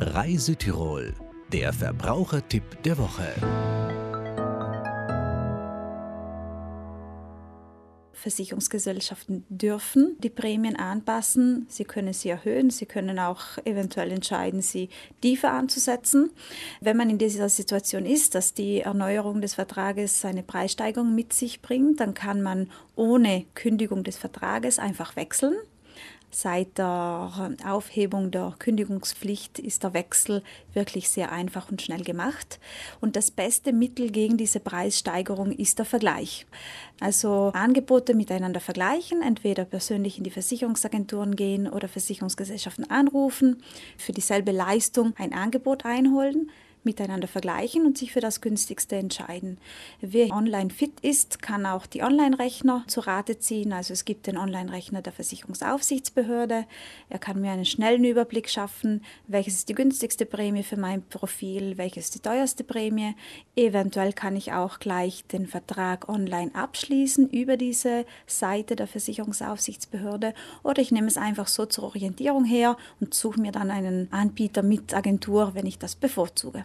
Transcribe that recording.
Reise Tirol, der Verbrauchertipp der Woche. Versicherungsgesellschaften dürfen die Prämien anpassen. Sie können sie erhöhen. Sie können auch eventuell entscheiden, sie tiefer anzusetzen. Wenn man in dieser Situation ist, dass die Erneuerung des Vertrages eine Preissteigerung mit sich bringt, dann kann man ohne Kündigung des Vertrages einfach wechseln. Seit der Aufhebung der Kündigungspflicht ist der Wechsel wirklich sehr einfach und schnell gemacht. Und das beste Mittel gegen diese Preissteigerung ist der Vergleich. Also Angebote miteinander vergleichen, entweder persönlich in die Versicherungsagenturen gehen oder Versicherungsgesellschaften anrufen, für dieselbe Leistung ein Angebot einholen miteinander vergleichen und sich für das günstigste entscheiden. Wer online fit ist, kann auch die Online-Rechner zu Rate ziehen. Also es gibt den Online-Rechner der Versicherungsaufsichtsbehörde. Er kann mir einen schnellen Überblick schaffen, welches ist die günstigste Prämie für mein Profil, welches ist die teuerste Prämie. Eventuell kann ich auch gleich den Vertrag online abschließen über diese Seite der Versicherungsaufsichtsbehörde oder ich nehme es einfach so zur Orientierung her und suche mir dann einen Anbieter mit Agentur, wenn ich das bevorzuge.